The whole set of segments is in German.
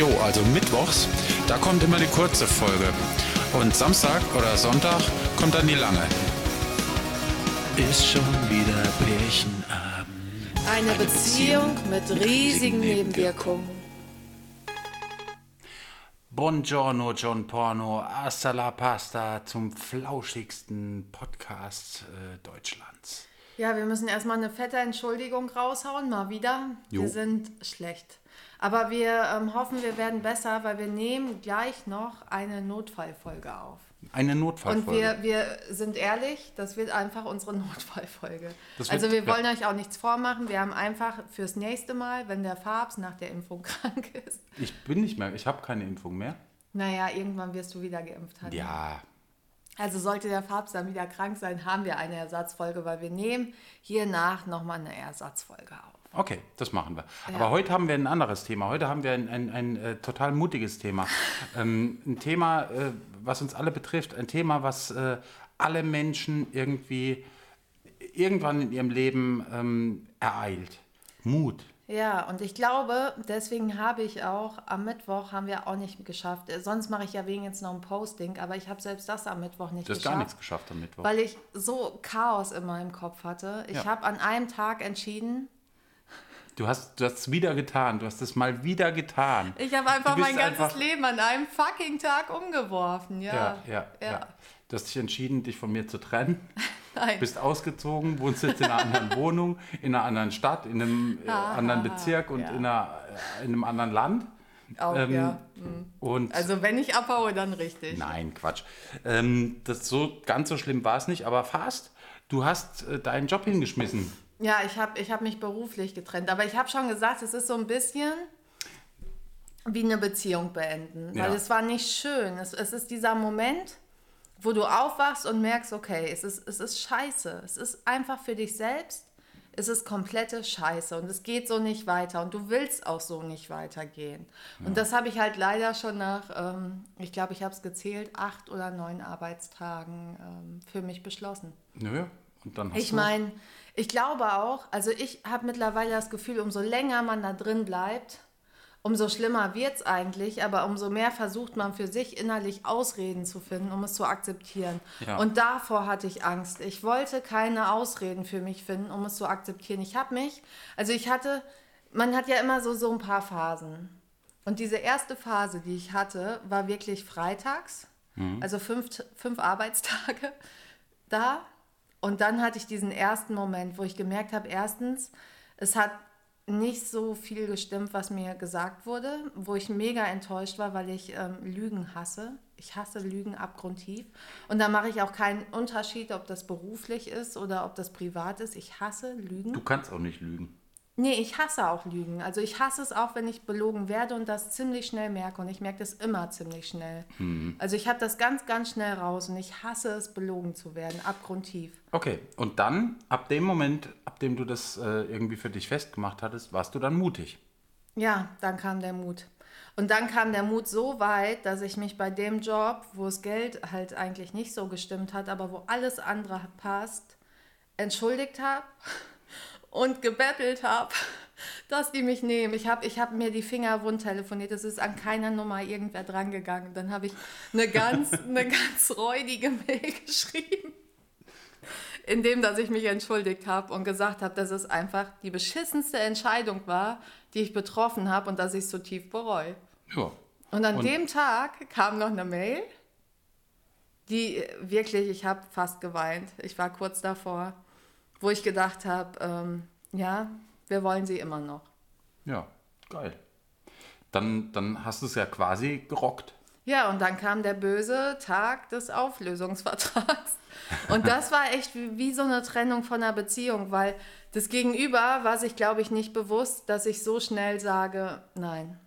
Jo, also mittwochs, da kommt immer die kurze Folge. Und Samstag oder Sonntag kommt dann die lange. Ist schon wieder Pärchenabend. Eine Beziehung mit riesigen Nebenwirkungen. Buongiorno, John Porno, hasta la pasta zum flauschigsten Podcast äh, Deutschlands. Ja, wir müssen erstmal eine fette Entschuldigung raushauen, mal wieder. Jo. Wir sind schlecht. Aber wir ähm, hoffen, wir werden besser, weil wir nehmen gleich noch eine Notfallfolge auf. Eine Und Notfallfolge. wir, wir sind ehrlich, das wird einfach unsere Notfallfolge. Das also wird- wir wollen ja. euch auch nichts vormachen. Wir haben einfach fürs nächste Mal, wenn der Fabs nach der Impfung krank ist, ich bin nicht mehr, ich habe keine Impfung mehr. naja, irgendwann wirst du wieder geimpft haben. Ja, Also sollte der Fabs dann wieder krank sein, haben wir eine Ersatzfolge, weil wir nehmen hiernach nochmal eine Ersatzfolge auf. Okay, das machen wir. Aber heute haben wir ein anderes Thema. Heute haben wir ein, ein, ein, äh, total mutiges Thema. ähm, ein Thema, äh, was uns alle betrifft. Ein Thema, was äh, alle Menschen irgendwie irgendwann in ihrem Leben ähm, ereilt. Mut. Ja, und ich glaube, deswegen habe ich auch am Mittwoch haben wir auch nicht geschafft. Äh, Sonst mache ich ja wegen jetzt noch ein Posting, aber ich habe selbst das am Mittwoch nicht Du hast geschafft. gar nichts geschafft am Mittwoch. Weil ich so Chaos in meinem Kopf hatte. Ich Ja. habe an einem Tag entschieden, Du hast es wieder getan. Du hast es mal wieder getan. ich habe einfach mein ganzes einfach- Leben an einem fucking Tag umgeworfen. Ja, Ja, ja, ja. Du hast dich entschieden, dich von mir zu trennen. Nein. Bist ausgezogen, wohnst jetzt in einer anderen Wohnung, in einer anderen Stadt, in einem äh, anderen Bezirk und ja. in, einer, äh, in einem anderen Land. Auch, Ähm, ja. Und Also wenn ich abhaue, dann richtig. nein, Quatsch. Ähm, das so ganz so schlimm war es nicht, aber fast. Du hast äh, deinen Job hingeschmissen. Ja, ich habe ich hab mich beruflich getrennt. Aber ich habe schon gesagt, es ist so ein bisschen wie eine Beziehung beenden. Ja. Weil es war nicht schön. Es, es ist dieser Moment, wo du aufwachst und merkst, okay, es ist, es ist scheiße. Es ist einfach für dich selbst. Es ist komplette Scheiße und es geht so nicht weiter und du willst auch so nicht weitergehen. Und das habe ich halt leider schon nach, ähm, ich glaube, ich habe es gezählt, acht oder neun Arbeitstagen ähm, für mich beschlossen. Nö. Und dann hast Ich du. meine, ich glaube auch, also ich habe mittlerweile das Gefühl, umso länger man da drin bleibt, umso schlimmer wird es eigentlich, aber umso mehr versucht man für sich innerlich Ausreden zu finden, um es zu akzeptieren. Ja. Und davor hatte ich Angst. Ich wollte keine Ausreden für mich finden, um es zu akzeptieren. Ich habe mich, also ich hatte, man hat ja immer so, so ein paar Phasen. Und diese erste Phase, die ich hatte, war wirklich freitags, also fünf, fünf Arbeitstage da. Und dann hatte ich diesen ersten Moment, wo ich gemerkt habe, erstens, es hat nicht so viel gestimmt, was mir gesagt wurde, wo ich mega enttäuscht war, weil ich ähm, Lügen hasse. Ich hasse Lügen abgrundtief. Und da mache ich auch keinen Unterschied, ob das beruflich ist oder ob das privat ist. Ich hasse Lügen. Du kannst auch nicht lügen. Nee, ich hasse auch Lügen. Also ich hasse es auch, wenn ich belogen werde und das ziemlich schnell merke. Und ich merke das immer ziemlich schnell. Also ich habe das ganz, ganz schnell raus und ich hasse es, belogen zu werden, abgrundtief. Okay, und dann, ab dem Moment, ab dem du das äh, irgendwie für dich festgemacht hattest, warst du dann mutig. Ja, dann kam der Mut. Und dann kam der Mut so weit, dass ich mich bei dem Job, wo das Geld halt eigentlich nicht so gestimmt hat, aber wo alles andere passt, entschuldigt habe und gebettelt habe, dass die mich nehmen. Ich habe ich hab mir die Finger wund telefoniert. Es ist an keiner Nummer irgendwer drangegangen. Dann habe ich eine ganz, eine ganz räudige Mail geschrieben in dem, dass ich mich entschuldigt habe und gesagt habe, dass es einfach die beschissenste Entscheidung war, die ich betroffen habe und dass ich es so tief bereue. Ja. Und an Und- dem Tag kam noch eine Mail, die wirklich, ich habe fast geweint. Ich war kurz davor, wo ich gedacht habe, ähm, ja, wir wollen sie immer noch. Ja, geil. Dann, dann hast du es ja quasi gerockt. Ja, und dann kam der böse Tag des Auflösungsvertrags. Und das war echt wie, wie so eine Trennung von einer Beziehung, weil das Gegenüber war sich, glaube ich, nicht bewusst, dass ich so schnell sage, nein.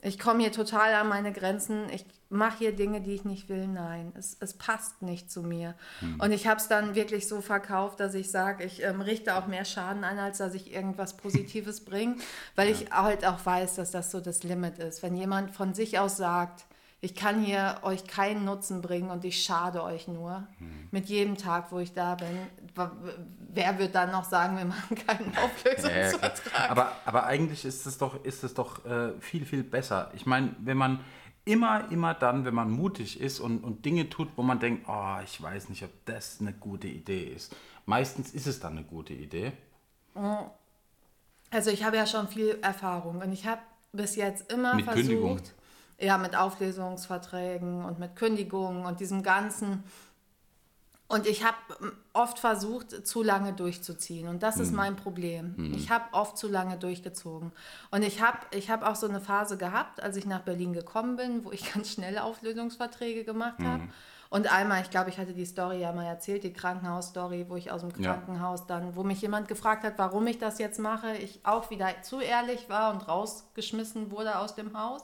Ich komme hier total an meine Grenzen. Ich mache hier Dinge, die ich nicht will. Nein, es, es passt nicht zu mir. Und ich habe es dann wirklich so verkauft, dass ich sage, ich ähm, richte auch mehr Schaden an, als dass ich irgendwas Positives bringe, weil ich halt auch weiß, dass das so das Limit ist. Wenn jemand von sich aus sagt, ich kann hier euch keinen Nutzen bringen und ich schade euch nur. Hm. Mit jedem Tag, wo ich da bin, wer wird dann noch sagen, wir machen keinen Auflösungsvertrag? Ja, aber, aber eigentlich ist es doch, ist es doch äh, viel, viel besser. Ich meine, wenn man immer, immer dann, wenn man mutig ist und, und Dinge tut, wo man denkt, oh, ich weiß nicht, ob das eine gute Idee ist. Meistens ist es dann eine gute Idee. Also ich habe ja schon viel Erfahrung und ich habe bis jetzt immer mit versucht, Kündigung. ja, mit Auflösungsverträgen und mit Kündigungen und diesem ganzen. Und ich habe oft versucht, zu lange durchzuziehen. Und das hm. ist mein Problem. Hm. Ich habe oft zu lange durchgezogen. Und ich habe ich hab auch so eine Phase gehabt, als ich nach Berlin gekommen bin, wo ich ganz schnell Auflösungsverträge gemacht habe. Hm. Und einmal, ich glaube, ich hatte die Story ja mal erzählt, die Krankenhausstory, wo ich aus dem Krankenhaus ja. dann, wo mich jemand gefragt hat, warum ich das jetzt mache, ich auch wieder zu ehrlich war und rausgeschmissen wurde aus dem Haus.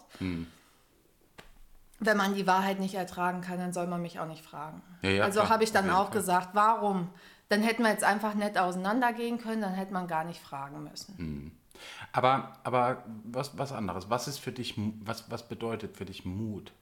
Wenn man die Wahrheit nicht ertragen kann, dann soll man mich auch nicht fragen. Ja, ja, also habe ich dann auch gesagt, warum? Dann hätten wir jetzt einfach nett auseinandergehen können, dann hätte man gar nicht fragen müssen. Hm. Aber, aber was, was anderes, was ist für dich, was, was bedeutet für dich Mut?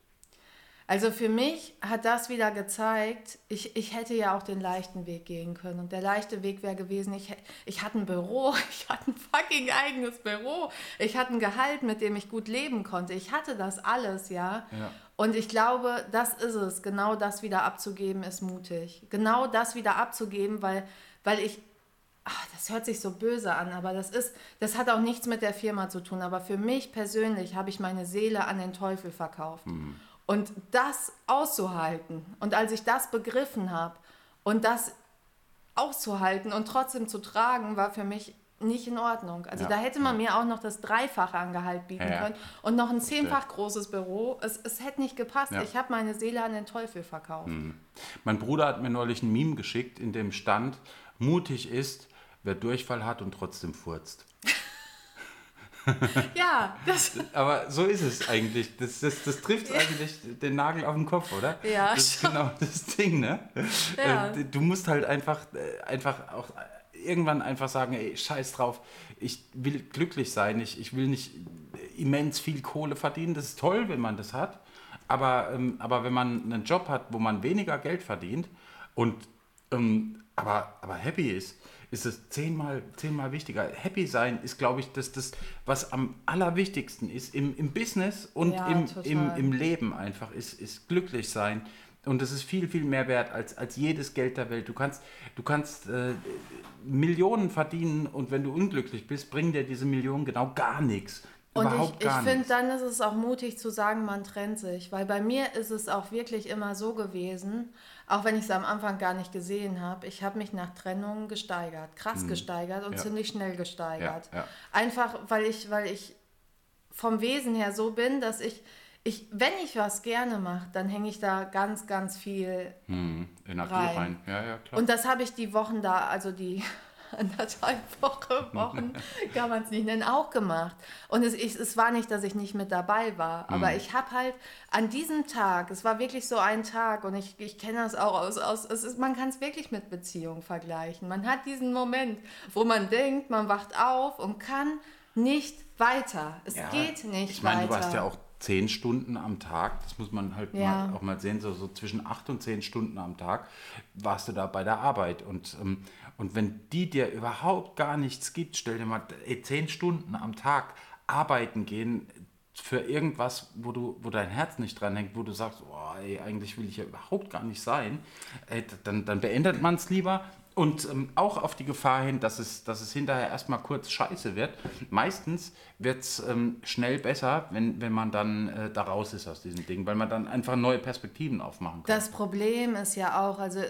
Also für mich hat das wieder gezeigt, ich, ich hätte ja auch den leichten Weg gehen können. Und der leichte Weg wäre gewesen, ich, ich hatte ein Büro, ich hatte ein fucking eigenes Büro, ich hatte ein Gehalt, mit dem ich gut leben konnte. Ich hatte das alles, ja. ja. Und ich glaube, das ist es. Genau das wieder abzugeben, ist mutig. Genau das wieder abzugeben, weil, weil ich Ach, das hört sich so böse an, aber das ist, das hat auch nichts mit der Firma zu tun. Aber für mich persönlich habe ich meine Seele an den Teufel verkauft. Mhm. Und das auszuhalten und als ich das begriffen habe und das auszuhalten und trotzdem zu tragen, war für mich nicht in Ordnung. Also ja, da hätte man ja. mir auch noch das Dreifache an Gehalt bieten ja, können und noch ein zehnfach großes Büro. Es, es hätte nicht gepasst. Ich habe meine Seele an den Teufel verkauft. Mhm. Mein Bruder hat mir neulich ein Meme geschickt, in dem stand, mutig ist, wer Durchfall hat und trotzdem furzt. ja, das. Aber so ist es eigentlich. Das, das, das trifft ja. eigentlich den Nagel auf den Kopf, oder? Ja, Das ist schon. genau das Ding, ne? Ja. Äh, du musst halt einfach, äh, einfach auch irgendwann einfach sagen, ey, scheiß drauf, ich will glücklich sein, ich, ich will nicht immens viel Kohle verdienen. Das ist toll, wenn man das hat. Aber, ähm, aber wenn man einen Job hat, wo man weniger Geld verdient und ähm, aber, aber happy ist, ist es zehnmal, zehnmal wichtiger. Happy sein ist, glaube ich, das, das, was am allerwichtigsten ist im, im Business und ja, im, im, im Leben einfach, ist, ist glücklich sein. Und das ist viel, viel mehr wert als, als jedes Geld der Welt. Du kannst, du kannst äh, Millionen verdienen und wenn du unglücklich bist, bringen dir diese Millionen genau gar nichts. Und Überhaupt ich, ich finde, dann ist es auch mutig zu sagen, man trennt sich. Weil bei mir ist es auch wirklich immer so gewesen, auch wenn ich es am Anfang gar nicht gesehen habe, ich habe mich nach Trennungen gesteigert, krass mhm. gesteigert und ja. ziemlich schnell gesteigert. Ja, ja. Einfach, weil ich, weil ich vom Wesen her so bin, dass ich, ich wenn ich was gerne mache, dann hänge ich da ganz, ganz viel mhm. Energie rein. rein. Ja, ja, klar. Und das habe ich die Wochen da, also die anderthalb Woche, Wochen, kann man es nicht nennen, auch gemacht. Und es, ich, es war nicht, dass ich nicht mit dabei war, aber mhm. ich habe halt an diesem Tag, es war wirklich so ein Tag und ich, ich kenne das auch aus, aus es ist, man kann es wirklich mit Beziehungen vergleichen. Man hat diesen Moment, wo man denkt, man wacht auf und kann nicht weiter. Es ja, geht nicht ich mein, weiter. Du warst ja auch zehn Stunden am Tag, das muss man halt ja. mal, auch mal sehen, so, so zwischen acht und zehn Stunden am Tag warst du da bei der Arbeit. Und ähm, und wenn die dir überhaupt gar nichts gibt, stell dir mal ey, zehn Stunden am Tag arbeiten gehen für irgendwas, wo, du, wo dein Herz nicht dran hängt, wo du sagst, oh, ey, eigentlich will ich ja überhaupt gar nicht sein, ey, dann, dann beendet man es lieber und ähm, auch auf die Gefahr hin, dass es, dass es hinterher erstmal kurz scheiße wird. Meistens wird es ähm, schnell besser, wenn, wenn man dann äh, da raus ist aus diesem Ding, weil man dann einfach neue Perspektiven aufmachen kann. Das Problem ist ja auch, also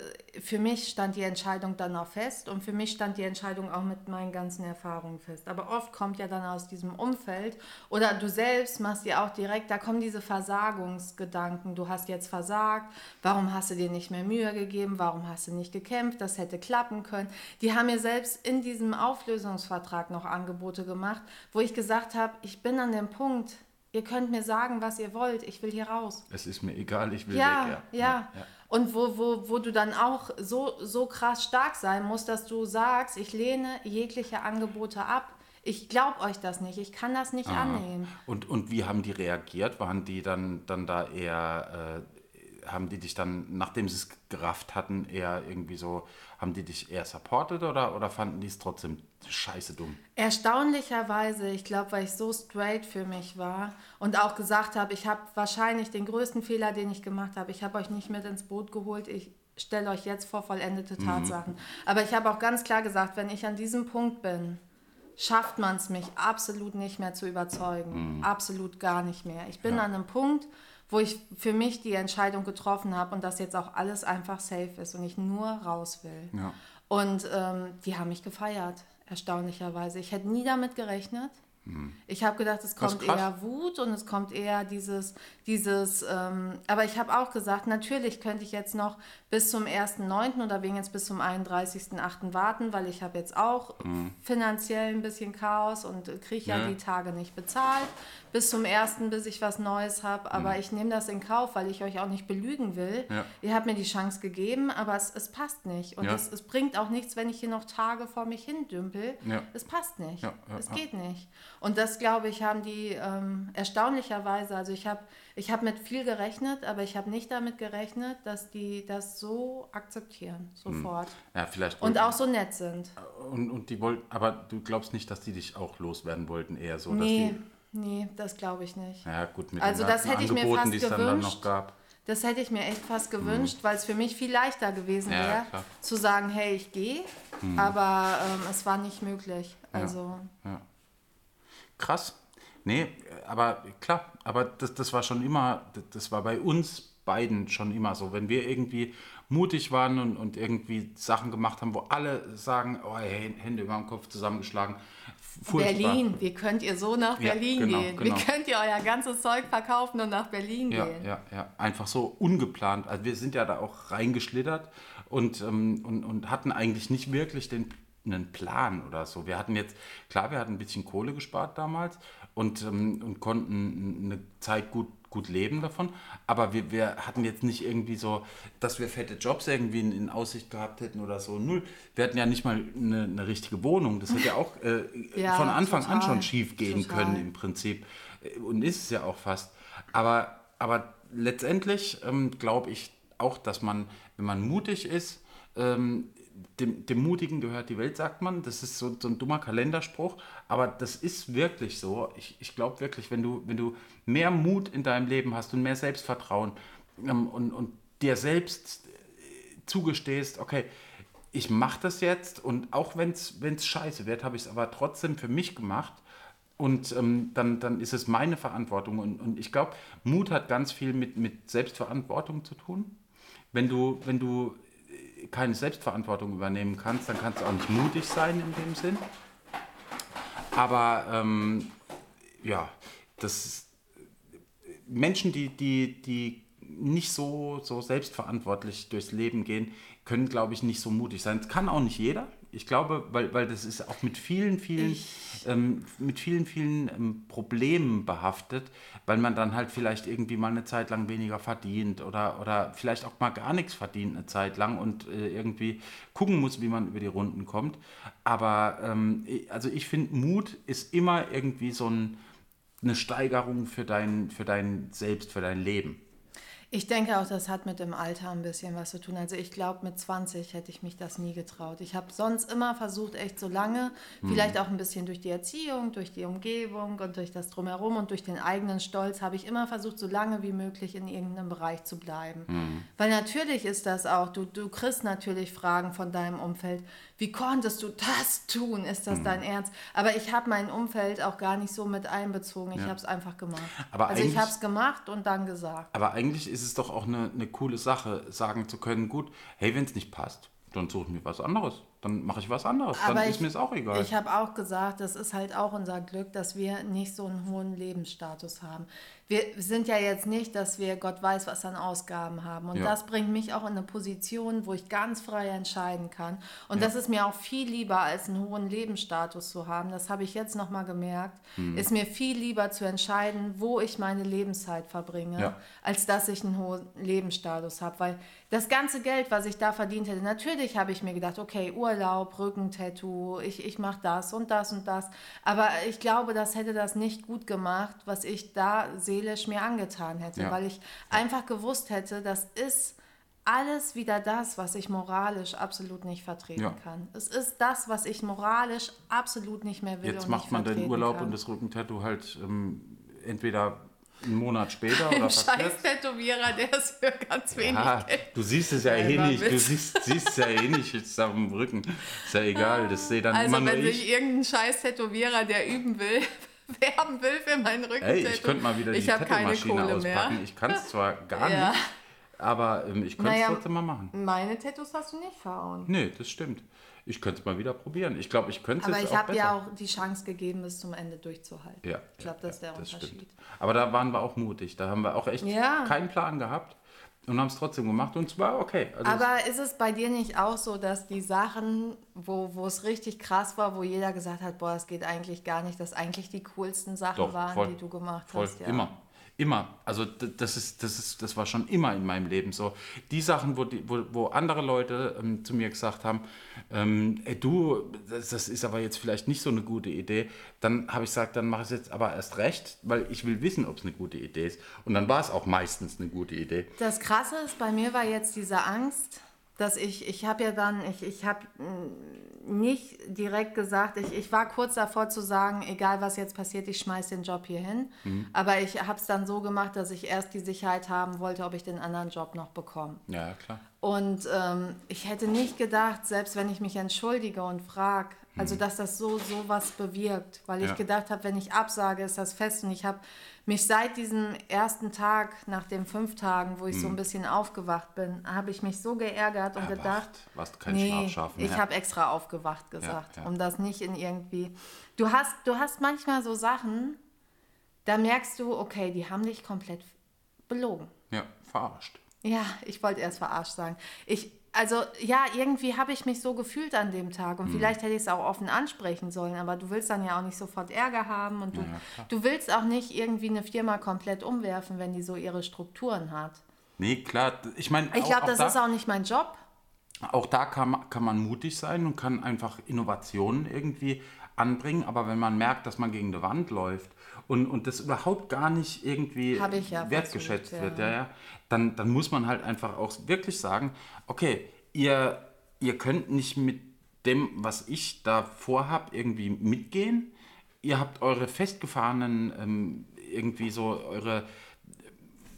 für mich stand die Entscheidung dann auch fest und für mich stand die Entscheidung auch mit meinen ganzen Erfahrungen fest. Aber oft kommt ja dann aus diesem Umfeld oder du selbst machst ja auch direkt, da kommen diese Versagungsgedanken. Du hast jetzt versagt, warum hast du dir nicht mehr Mühe gegeben, warum hast du nicht gekämpft, das hätte klappen können. Die haben mir selbst in diesem Auflösungsvertrag noch Angebote gemacht, wo ich gesagt habe, ich bin an dem Punkt, ihr könnt mir sagen, was ihr wollt, ich will hier raus. Es ist mir egal, ich will ja, weg. Ja, ja. ja. Und wo, wo, wo du dann auch so, so krass stark sein musst, dass du sagst, ich lehne jegliche Angebote ab. Ich glaube euch das nicht, ich kann das nicht Ah. annehmen. Und, und wie haben die reagiert? Waren die dann, dann da eher, äh, haben die dich dann, nachdem sie es gerafft hatten, eher irgendwie so, haben die dich eher supported oder, oder fanden die es trotzdem scheiße dumm? Erstaunlicherweise, ich glaube, weil ich so straight für mich war und auch gesagt habe, ich habe wahrscheinlich den größten Fehler, den ich gemacht habe. Ich habe euch nicht mit ins Boot geholt. Ich stelle euch jetzt vor vollendete Tatsachen. Aber ich habe auch ganz klar gesagt, wenn ich an diesem Punkt bin, schafft man es mich absolut nicht mehr zu überzeugen. Absolut gar nicht mehr. Ich bin Ja. an einem Punkt, wo ich für mich die Entscheidung getroffen habe und dass jetzt auch alles einfach safe ist und ich nur raus will. Ja. Und ähm, die haben mich gefeiert, erstaunlicherweise. Ich hätte nie damit gerechnet. Ich habe gedacht, es Hm. Kommt eher Wut und es kommt eher dieses, dieses ähm, aber ich habe auch gesagt, natürlich könnte ich jetzt noch bis zum 1.9. oder wegen jetzt bis zum 31.8. warten, weil ich habe jetzt auch finanziell ein bisschen Chaos und kriege ja, Ja. die Tage nicht bezahlt bis zum 1., bis ich was Neues habe. Aber ich nehme das in Kauf, weil ich euch auch nicht belügen will. Ja. Ihr habt mir die Chance gegeben, aber es, es passt nicht. Und Ja. es, es bringt auch nichts, wenn ich hier noch Tage vor mich hin dümpel. Ja. Es passt nicht. Es geht nicht. Und das, glaube ich, haben die ähm, erstaunlicherweise, also ich habe ich hab mit viel gerechnet, aber ich habe nicht damit gerechnet, dass die das so akzeptieren, sofort. Ja, vielleicht. Und auch so nett sind. Und, und die wollten, aber du glaubst nicht, dass die dich auch loswerden wollten, eher so, nee, dass die. Nee, das glaube ich nicht. Ja, gut, mit Also den das hätte ich mir fast die es dann, dann gewünscht. noch gab. Das hätte ich mir echt fast gewünscht, weil es für mich viel leichter gewesen Mhm. Ja, wäre. Mhm. zu sagen, hey, ich gehe. Aber ähm, es war nicht möglich. Also Krass. Nee, aber klar, aber das, das war schon immer, das- das war bei uns beiden schon immer so. Wenn wir irgendwie mutig waren und, und irgendwie Sachen gemacht haben, wo alle sagen, oh, hey, Hände über dem Kopf zusammengeschlagen. Furchtbar. Berlin, wie könnt ihr so nach Ja, Berlin genau, gehen? genau. Wie könnt ihr euer ganzes Zeug verkaufen und nach Berlin Ja, gehen? ja, ja. Einfach so ungeplant. Also wir sind ja da auch reingeschlittert und, ähm, und, und hatten eigentlich nicht wirklich den, einen Plan oder so. Wir hatten jetzt, klar, wir hatten ein bisschen Kohle gespart damals und, ähm, und konnten eine Zeit gut, gut leben davon. Aber wir, wir hatten jetzt nicht irgendwie so, dass wir fette Jobs irgendwie in, in Aussicht gehabt hätten oder so. Null. Wir hatten ja nicht mal eine, eine richtige Wohnung. Das hätte ja auch äh, Ja, von Anfang an total. schon schief gehen Total. können im Prinzip. Äh, Und ist es ja auch fast. Aber, aber letztendlich ähm, glaube ich auch, dass man, wenn man mutig ist, ähm, dem, dem Mutigen gehört die Welt, sagt man. Das ist so, so ein dummer Kalenderspruch, aber das ist wirklich so. Ich, ich glaube wirklich, wenn du, wenn du mehr Mut in deinem Leben hast und mehr Selbstvertrauen ähm, und, und dir selbst äh, zugestehst, okay, ich mache das jetzt und auch wenn es scheiße wird, habe ich es aber trotzdem für mich gemacht und ähm, dann, dann ist es meine Verantwortung. Und, und ich glaube, Mut hat ganz viel mit, mit Selbstverantwortung zu tun. Wenn du, wenn du keine Selbstverantwortung übernehmen kannst, dann kannst du auch nicht mutig sein in dem Sinn. Aber ähm, ja, das Menschen, die, die, die nicht so, so selbstverantwortlich durchs Leben gehen, können, glaube ich, nicht so mutig sein. Das kann auch nicht jeder. Ich glaube, weil, weil das ist auch mit vielen, vielen, ähm, mit vielen, vielen ähm, Problemen behaftet, weil man dann halt vielleicht irgendwie mal eine Zeit lang weniger verdient oder, oder vielleicht auch mal gar nichts verdient eine Zeit lang und äh, irgendwie gucken muss, wie man über die Runden kommt. Aber ähm, also ich finde, Mut ist immer irgendwie so ein, eine Steigerung für dein, für dein Selbst, für dein Leben. Ich denke auch, das hat mit dem Alter ein bisschen was zu tun. Also ich glaube, mit 20 hätte ich mich das nie getraut. Ich habe sonst immer versucht, echt so lange, vielleicht auch ein bisschen durch die Erziehung, durch die Umgebung und durch das Drumherum und durch den eigenen Stolz, habe ich immer versucht, so lange wie möglich in irgendeinem Bereich zu bleiben. Weil natürlich ist das auch, du, du kriegst natürlich Fragen von deinem Umfeld, wie konntest du das tun? Ist das dein Ernst? Aber ich habe mein Umfeld auch gar nicht so mit einbezogen. Ich habe es einfach gemacht. Aber also ich habe es gemacht und dann gesagt. Aber eigentlich ist es doch auch eine, eine coole Sache, sagen zu können, gut, hey, wenn es nicht passt, dann suche ich mir was anderes. Dann mache ich was anderes. Dann Aber ist ich- mir es auch egal. Ich habe auch gesagt, das ist halt auch unser Glück, dass wir nicht so einen hohen Lebensstatus haben. Wir sind ja jetzt nicht, dass wir Gott weiß, was an Ausgaben haben. Und Ja. das bringt mich auch in eine Position, wo ich ganz frei entscheiden kann. Und das ist mir auch viel lieber, als einen hohen Lebensstatus zu haben. Das habe ich jetzt nochmal gemerkt. Mhm. Ist mir viel lieber zu entscheiden, wo ich meine Lebenszeit verbringe, Ja. als dass ich einen hohen Lebensstatus habe. Weil das ganze Geld, was ich da verdient hätte, natürlich habe ich mir gedacht, okay, Urlaub Rückentattoo, ich, ich mache das und das und das. Aber ich glaube, das hätte das nicht gut gemacht, was ich da seelisch mir angetan hätte, Ja. weil ich einfach gewusst hätte, das ist alles wieder das, was ich moralisch absolut nicht vertreten Ja. kann. Es ist das, was ich moralisch absolut nicht mehr will Jetzt macht man den Urlaub kann. und das Rückentattoo halt ähm, entweder einen Monat später oder verkürzt. scheiß Tätowierer, der es für ganz wenig Ja, Geld du siehst es ja eh nicht. Du siehst, siehst es ja eh nicht jetzt dem Rücken. Ist ja egal, das sehe dann Also immer nur wenn ich. sich irgendein scheiß Tätowierer, der üben will, werben will für meinen Rücken. Ey, ich könnte mal wieder die Ich keine Tattoo-Maschine mehr. auspacken. Ich kann es zwar gar Ja. nicht, aber ähm, ich könnte es Naja. trotzdem mal machen. Meine Tattoos hast du nicht verhauen. Nee, das stimmt. Ich könnte es mal wieder probieren. Ich glaube, ich könnte es Aber ich habe dir auch die Chance gegeben, bis zum Ende durchzuhalten. Ja, ich glaube, ja, das ist der ja, Unterschied. stimmt. Aber da waren wir auch mutig. Da haben wir auch echt Ja. keinen Plan gehabt und haben es trotzdem gemacht und es war okay. Also Aber ist es bei dir nicht auch so, dass die Sachen, wo, wo es richtig krass war, wo jeder gesagt hat, boah, das geht eigentlich gar nicht, dass eigentlich die coolsten Sachen Doch, waren, voll. die du gemacht Voll, hast? Ja. immer. Immer. Also das ist, das ist, das war schon immer in meinem Leben so. Die Sachen, wo, die, wo, wo andere Leute ähm, zu mir gesagt haben, ähm, ey, du, das, das ist aber jetzt vielleicht nicht so eine gute Idee, dann habe ich gesagt, dann mache ich es jetzt aber erst recht, weil ich will wissen, ob es eine gute Idee ist. Und dann war es auch meistens eine gute Idee. Das Krasse ist, bei mir war jetzt diese Angst, dass ich, ich habe ja dann, ich, ich habe nicht direkt gesagt, ich, ich war kurz davor zu sagen, egal was jetzt passiert, ich schmeiß den Job hier hin. Mhm. Aber ich habe es dann so gemacht, dass ich erst die Sicherheit haben wollte, ob ich den anderen Job noch bekomme. Ja, klar. Und ähm, ich hätte nicht gedacht, selbst wenn ich mich entschuldige und frage, also dass das so so was bewirkt, weil ich Ja. gedacht habe, wenn ich absage, ist das fest. Und ich habe mich seit diesem ersten Tag, nach den fünf Tagen, wo ich so ein bisschen aufgewacht bin, habe ich mich so geärgert und Erwacht. gedacht, Warst kein nee, Schlafschafen ich mehr. habe extra aufgewacht gesagt, ja. um das nicht in irgendwie. Du hast, du hast manchmal so Sachen, da merkst du, okay, die haben dich komplett belogen. Ja, verarscht. Ja, ich wollte erst verarscht sagen. Ich, also ja, irgendwie habe ich mich so gefühlt an dem Tag Mhm. und vielleicht hätte ich es auch offen ansprechen sollen, aber du willst dann ja auch nicht sofort Ärger haben und du, Ja, du willst auch nicht irgendwie eine Firma komplett umwerfen, wenn die so ihre Strukturen hat. Nee, klar. Ich meine, Ich glaube, das da- ist auch nicht mein Job. Auch da kann, man- kann man mutig sein und kann einfach Innovationen irgendwie anbringen, aber wenn man merkt, dass man gegen eine Wand läuft und, und das überhaupt gar nicht irgendwie ja wertgeschätzt versucht, wird, ja. ja, ja, dann, dann muss man halt einfach auch wirklich sagen, okay, ihr, ihr könnt nicht mit dem, was ich da vorhab, irgendwie mitgehen. Ihr habt eure festgefahrenen, ähm, irgendwie so eure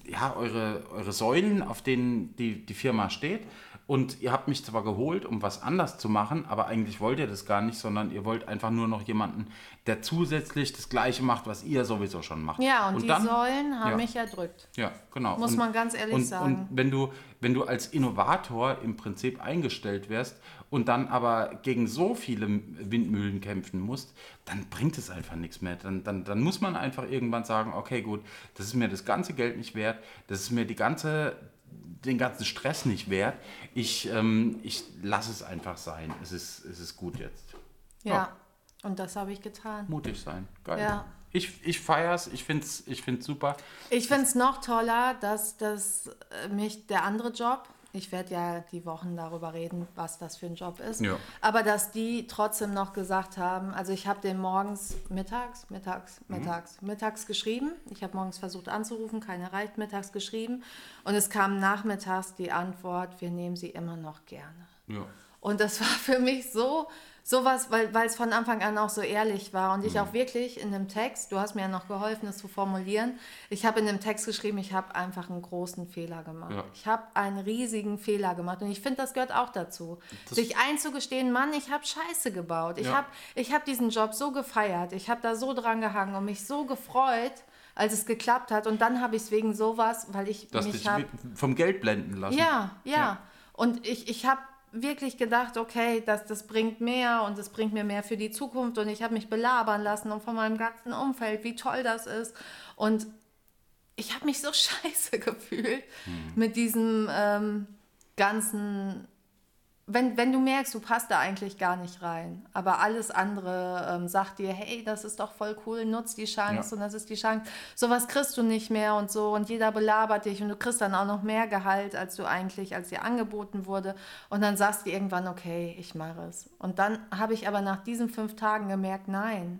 ja, eure, eure Säulen, auf denen die, die Firma steht. Und ihr habt mich zwar geholt, um was anders zu machen, aber eigentlich wollt ihr das gar nicht, sondern ihr wollt einfach nur noch jemanden, der zusätzlich das Gleiche macht, was ihr sowieso schon macht. Ja, und, die dann- Säulen haben ja. mich erdrückt. Ja, genau. Muss man ganz ehrlich und, sagen. Und wenn du, wenn du als Innovator im Prinzip eingestellt wirst und dann aber gegen so viele Windmühlen kämpfen musst, dann bringt es einfach nichts mehr. Dann, dann, dann muss man einfach irgendwann sagen, okay, gut, das ist mir das ganze Geld nicht wert, das ist mir die ganze, den ganzen Stress nicht wert. Ich, ähm, ich lasse es einfach sein. Es ist, es ist gut jetzt. Ja, und das habe ich getan. Mutig sein. Geil. Ja. Ich, ich feiere es, ich finde es ich find's super. Ich finde es noch toller, dass das äh, mich der andere Job, ich werde ja die Wochen darüber reden, was das für ein Job ist, Ja. aber dass die trotzdem noch gesagt haben, also ich habe den morgens mittags, mittags, Mhm. mittags, mittags geschrieben. Ich habe morgens versucht anzurufen, keine erreicht, mittags geschrieben und es kam nachmittags die Antwort, wir nehmen sie immer noch gerne. Ja. Und das war für mich so sowas, weil, weil es von Anfang an auch so ehrlich war und Mhm. ich auch wirklich in dem Text, du hast mir ja noch geholfen, das zu formulieren, ich habe in dem Text geschrieben, ich habe einfach einen großen Fehler gemacht. Ja. Ich habe einen riesigen Fehler gemacht und ich finde, das gehört auch dazu. Sich einzugestehen, Mann, ich habe Scheiße gebaut. Ich Ja. habe ich hab diesen Job so gefeiert, ich habe da so dran gehangen und mich so gefreut, als es geklappt hat und dann habe ich es wegen sowas, weil ich Dass mich dich habe... vom Geld blenden lassen. Ja, ja. Ja. Und ich, ich habe wirklich gedacht, okay, das, das bringt mehr und es bringt mir mehr für die Zukunft. Und ich habe mich belabern lassen und von meinem ganzen Umfeld, wie toll das ist. Und ich habe mich so scheiße gefühlt mit diesem ähm, ganzen wenn, wenn du merkst, du passt da eigentlich gar nicht rein, aber alles andere ähm, sagt dir, hey, das ist doch voll cool, nutz die Chance Ja. und das ist die Chance. Sowas kriegst du nicht mehr und so und jeder belabert dich und du kriegst dann auch noch mehr Gehalt, als du eigentlich, als dir angeboten wurde. Und dann sagst du irgendwann, okay, ich mache es. Und dann habe ich aber nach diesen fünf Tagen gemerkt, nein.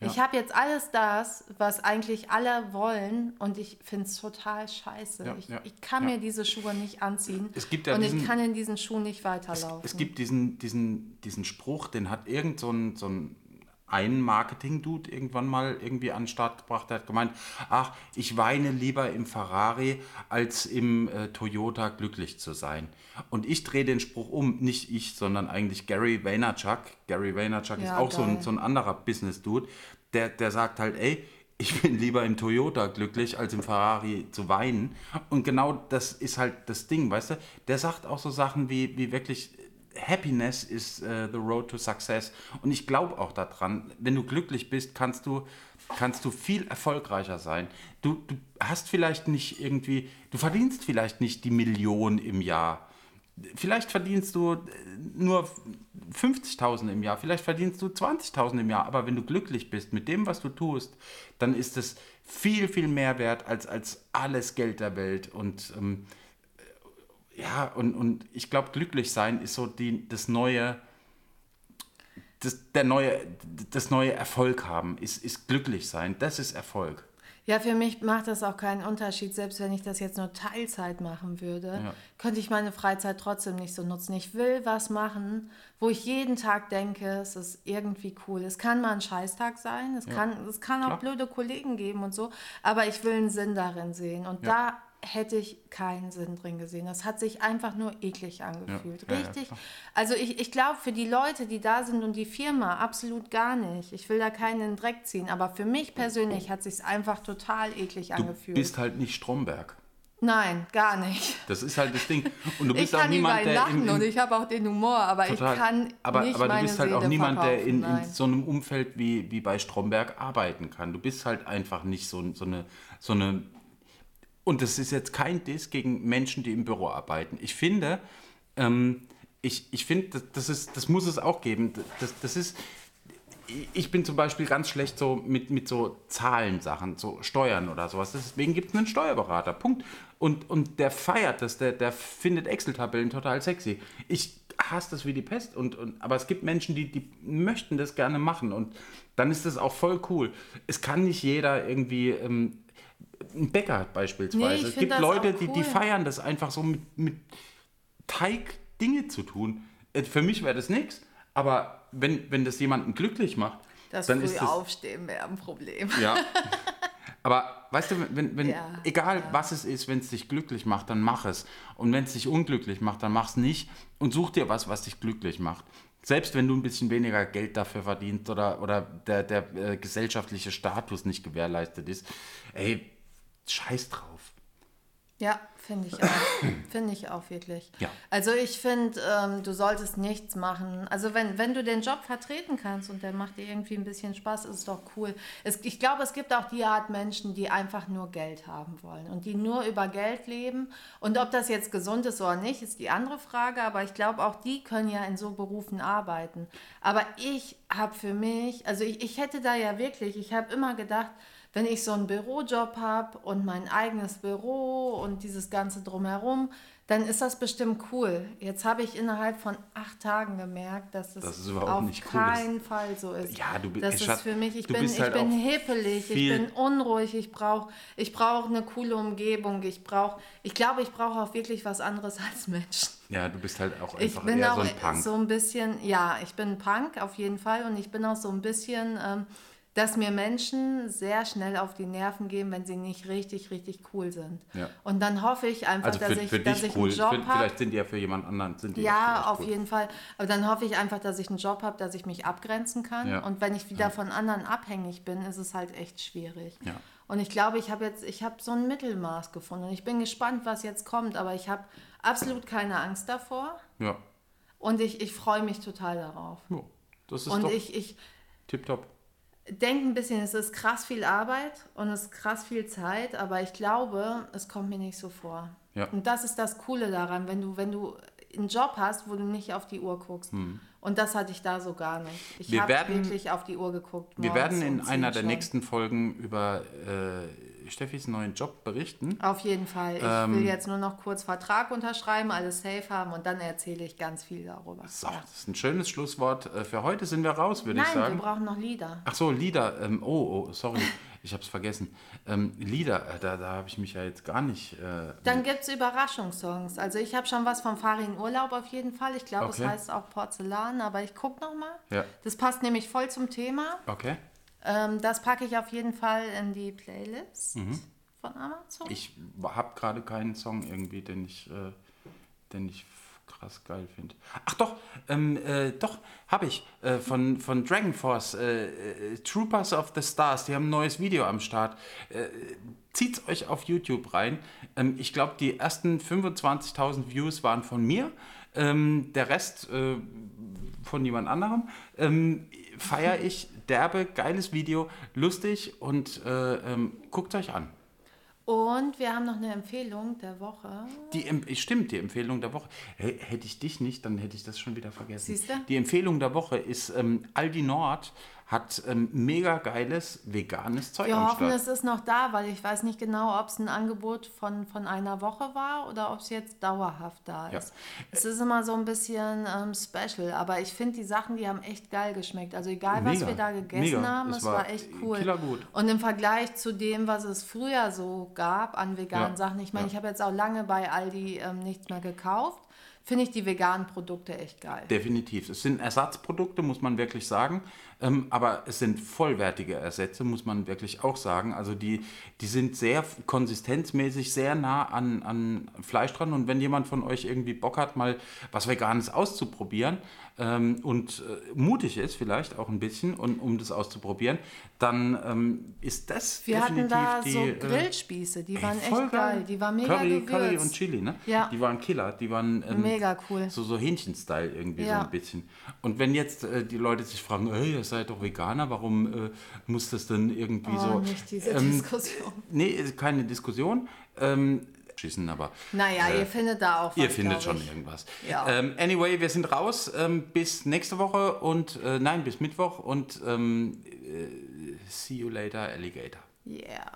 Ja. Ich habe jetzt alles das, was eigentlich alle wollen und ich finde es total scheiße. Ja, ich, ja, ich kann mir diese Schuhe nicht anziehen Es gibt ja und diesen- ich kann in diesen Schuhen nicht Es, weiterlaufen. es gibt diesen, diesen, diesen Spruch, den hat irgend so ein, so ein ein Marketing-Dude irgendwann mal irgendwie an den Start gebracht, der hat gemeint, ach, ich weine lieber im Ferrari, als im äh, Toyota glücklich zu sein. Und ich drehe den Spruch um, nicht ich, sondern eigentlich Gary Vaynerchuk. Gary Vaynerchuk ist Ja, auch so ein, so ein anderer Business-Dude, der, der sagt halt, ey, ich bin lieber im Toyota glücklich, als im Ferrari zu weinen. Und genau das ist halt das Ding, weißt du? Der sagt auch so Sachen wie, wie wirklich, Happiness is äh, the road to success. Und ich glaube auch daran, wenn du glücklich bist, kannst du, kannst du viel erfolgreicher sein. Du, du hast vielleicht nicht irgendwie, du verdienst vielleicht nicht die Million im Jahr. Vielleicht verdienst du äh, nur 50.000 im Jahr, vielleicht verdienst du 20.000 im Jahr, aber wenn du glücklich bist mit dem, was du tust, dann ist es viel, viel mehr wert als, als alles Geld der Welt. Und ähm, ja, und, und ich glaube, glücklich sein ist so die, das neue, das, der neue, das neue Erfolg haben, ist, ist glücklich sein. Das ist Erfolg. Ja, für mich macht das auch keinen Unterschied. Selbst wenn ich das jetzt nur Teilzeit machen würde, Ja. könnte ich meine Freizeit trotzdem nicht so nutzen. Ich will was machen, wo ich jeden Tag denke, es ist irgendwie cool. Es kann mal ein Scheißtag sein, es, kann, es kann auch klar. blöde Kollegen geben und so, aber ich will einen Sinn darin sehen. Und da hätte ich keinen Sinn drin gesehen. Das hat sich einfach nur eklig angefühlt. Ja, ja, Richtig. klar. also ich, ich glaube, für die Leute, die da sind und die Firma, absolut gar nicht. Ich will da keinen in den Dreck ziehen. Aber für mich persönlich hat sich einfach total eklig Du angefühlt. bist halt nicht Stromberg. Nein, gar nicht. Das ist halt das Ding. Und du Ich bist auch kann über niemand, der lachen im, und im, ich habe auch den Humor, aber total, ich kann aber, nicht aber du bist halt auch Seele niemand, der in, in so einem Umfeld wie, wie bei Stromberg arbeiten kann. Du bist halt einfach nicht so, so eine so eine und das ist jetzt kein Diss gegen Menschen, die im Büro arbeiten. Ich finde, ähm, ich, ich finde, das, das, ist, das muss es auch geben. Das, das ist, ich bin zum Beispiel ganz schlecht so mit, mit so Zahlensachen, so Steuern oder sowas. Deswegen gibt es einen Steuerberater. Punkt. Und, und der feiert das, der, der findet Excel-Tabellen total sexy. Ich hasse das wie die Pest. Und, und, aber es gibt Menschen, die, die möchten das gerne machen. Und dann ist das auch voll cool. Es kann nicht jeder irgendwie. Ähm, ein Bäcker beispielsweise. Nee, es gibt Leute, auch die, die cool. feiern das einfach so mit, mit Teig Dinge zu tun. Äh, Für mich wäre das nichts. Aber wenn, wenn das jemanden glücklich macht, Das dann früh ist das. aufstehen wäre ein Problem. Ja. Aber weißt du, wenn, wenn Ja, egal was es ist, wenn es dich glücklich macht, dann mach es. Und wenn es dich unglücklich macht, dann mach es nicht und such dir was, was dich glücklich macht. Selbst wenn du ein bisschen weniger Geld dafür verdienst oder, oder der, der äh, gesellschaftliche Status nicht gewährleistet ist, ey, scheiß drauf. Ja, finde ich auch. finde ich auch wirklich. Ja. Also ich finde, ähm, du solltest nichts machen. Also wenn, wenn du den Job vertreten kannst und der macht dir irgendwie ein bisschen Spaß, ist es doch cool. Es, ich glaube, es gibt auch die Art Menschen, die einfach nur Geld haben wollen und die nur über Geld leben. Und ob das jetzt gesund ist oder nicht, ist die andere Frage. Aber ich glaube, auch die können ja in so Berufen arbeiten. Aber ich habe für mich, also ich, ich hätte da ja wirklich, ich habe immer gedacht, wenn ich so einen Bürojob habe und mein eigenes Büro und dieses Ganze drumherum, dann ist das bestimmt cool. Jetzt habe ich innerhalb von acht Tagen gemerkt, dass das, es überhaupt auf nicht cool keinen Fall so ist. Ja, du bi- das ist für mich, ich bin, bist ich halt bin hippelig, ich bin unruhig, ich brauche ich brauch eine coole Umgebung, ich brauche, ich glaube, ich brauche auch wirklich was anderes als Menschen. Ja, du bist halt auch Ich einfach bin eher auch so ein Punk. so ein bisschen, ja, ich bin Punk auf jeden Fall und ich bin auch so ein bisschen, ähm, dass mir Menschen sehr schnell auf die Nerven gehen, wenn sie nicht richtig, richtig cool sind. Ja. Und dann hoffe ich einfach, also dass für, ich, für dass ich cool. einen Job habe. Vielleicht sind die ja für jemand anderen. Sind die Ja, auf cool. jeden Fall. Aber dann hoffe ich einfach, dass ich einen Job habe, dass ich mich abgrenzen kann. Ja. Und wenn ich wieder von anderen abhängig bin, ist es halt echt schwierig. Ja. Und ich glaube, ich habe jetzt, ich habe so ein Mittelmaß gefunden. Und ich bin gespannt, was jetzt kommt. Aber ich habe absolut keine Angst davor. Ja. Und ich, ich freue mich total darauf. ja. Das ist Und doch ich, ich tipptopp. Denke ein bisschen, es ist krass viel Arbeit und es ist krass viel Zeit, aber ich glaube, es kommt mir nicht so vor. Ja. Und das ist das Coole daran, wenn du, wenn du einen Job hast, wo du nicht auf die Uhr guckst. Und das hatte ich da so gar nicht. Ich Hm. Wir habe wirklich auf die Uhr geguckt. Wir werden in um einer 10 der nächsten Folgen über äh, Steffis neuen Job berichten. Auf jeden Fall. Ich Ähm, will jetzt nur noch kurz Vertrag unterschreiben, alles safe haben und dann erzähle ich ganz viel darüber. So, das ist ein schönes Schlusswort. Äh, Für heute sind wir raus, würde ich Nein, wir sagen. brauchen noch Lieder. Ach so, Lieder. Ähm, oh, oh, sorry, ich habe es vergessen. Ähm, Lieder, äh, da, da habe ich mich ja jetzt gar nicht. Äh, Dann gibt es Überraschungssongs. Also ich habe schon was vom Farin Urlaub auf jeden Fall. Ich glaube, Okay. es heißt auch Porzellan, aber ich gucke noch mal. Ja. Das passt nämlich voll zum Thema. okay. Ähm, das packe ich auf jeden Fall in die Playlist von Amazon. Mhm. Ich habe gerade keinen Song irgendwie, den ich, äh, den ich krass geil finde. Ach doch, ähm, äh, doch, habe ich. Äh, von, von Dragon Force, äh, äh, Troopers of the Stars, die haben ein neues Video am Start. Äh, Zieht euch auf YouTube rein. Ähm, ich glaube, die ersten 25.000 Views waren von mir. Ähm, der Rest äh, von jemand anderem. Ähm, Feiere ich derbe, geiles Video, lustig und äh, ähm, guckt euch an. Und wir haben noch eine Empfehlung der Woche. Die, stimmt, die Empfehlung der Woche. Hätte ich dich nicht, dann hätte ich das schon wieder vergessen. Siehste? Die Empfehlung der Woche ist ähm, Aldi Nord hat ähm, mega geiles veganes Zeug Wir hoffen, es ist noch da, weil ich weiß nicht genau, ob es ein Angebot von, von einer Woche war oder ob es jetzt dauerhaft da Ja. ist. Es ist immer so ein bisschen ähm, special, aber ich finde, die Sachen, die haben echt geil geschmeckt. Also egal, was Mega, wir da gegessen mega. haben, Es war war echt cool. Und im Vergleich zu dem, was es früher so gab an veganen Ja, Sachen, ich meine, ja. ich habe jetzt auch lange bei Aldi ähm, nichts mehr gekauft, finde ich die veganen Produkte echt geil. Definitiv. Es sind Ersatzprodukte, muss man wirklich sagen. Ähm, aber es sind vollwertige Ersätze, muss man wirklich auch sagen. Also die, die sind sehr konsistenzmäßig sehr nah an, an Fleisch dran. Und wenn jemand von euch irgendwie Bock hat, mal was Veganes auszuprobieren ähm, und äh, mutig ist vielleicht auch ein bisschen, und, um das auszuprobieren, dann ähm, ist das Wir hatten definitiv da die... so äh, Grillspieße, die waren Voll echt geil. Die waren mega Curry, gewürzt. Curry und Chili, ne? Ja. Die waren Killer. Die waren ähm, Mega cool. So, so Hähnchen-Style irgendwie so Ja. ein bisschen. Und wenn jetzt äh, die Leute sich fragen, hey, ihr seid doch Veganer, warum äh, muss das denn irgendwie Oh, so... nicht diese ähm, Diskussion. Nee, keine Diskussion. Ähm, schießen, aber Naja, äh, ihr findet da auch was, ihr findet schon ich. irgendwas. Ja. Ähm, anyway, wir sind raus. Ähm, bis nächste Woche und äh, nein, bis Mittwoch und ähm, äh, see you later, Alligator. Yeah.